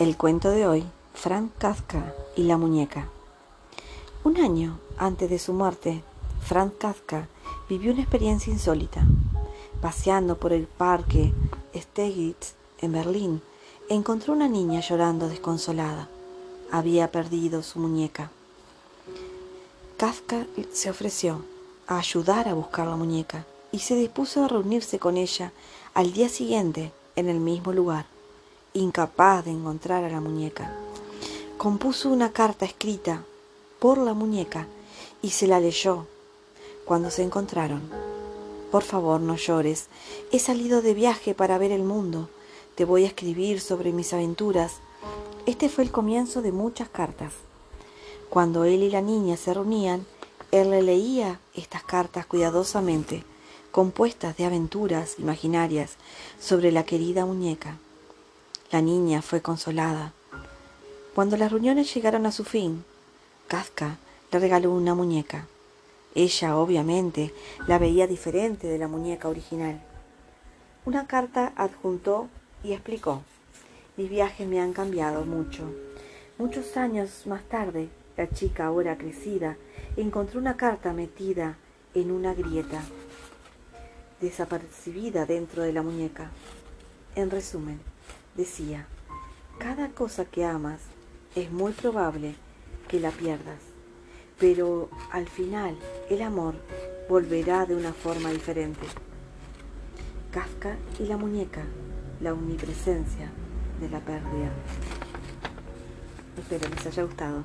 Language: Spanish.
El cuento de hoy, Frank Kafka y la muñeca. Un año antes de su muerte, Frank Kafka vivió una experiencia insólita. Paseando por el parque Steglitz en Berlín, encontró una niña llorando desconsolada. Había perdido su muñeca. Kafka se ofreció a ayudar a buscar la muñeca y se dispuso a reunirse con ella al día siguiente en el mismo lugar incapaz de encontrar a la muñeca. Compuso una carta escrita por la muñeca y se la leyó cuando se encontraron. Por favor, no llores. He salido de viaje para ver el mundo. Te voy a escribir sobre mis aventuras. Este fue el comienzo de muchas cartas. Cuando él y la niña se reunían, él le leía estas cartas cuidadosamente, compuestas de aventuras imaginarias sobre la querida muñeca. La niña fue consolada. Cuando las reuniones llegaron a su fin, Kafka le regaló una muñeca. Ella, obviamente, la veía diferente de la muñeca original. Una carta adjuntó y explicó. Mis viajes me han cambiado mucho. Muchos años más tarde, la chica, ahora crecida, encontró una carta metida en una grieta, desapercibida dentro de la muñeca. En resumen, decía, cada cosa que amas es muy probable que la pierdas, pero al final el amor volverá de una forma diferente. Kafka y la muñeca, la omnipresencia de la pérdida. Espero les haya gustado.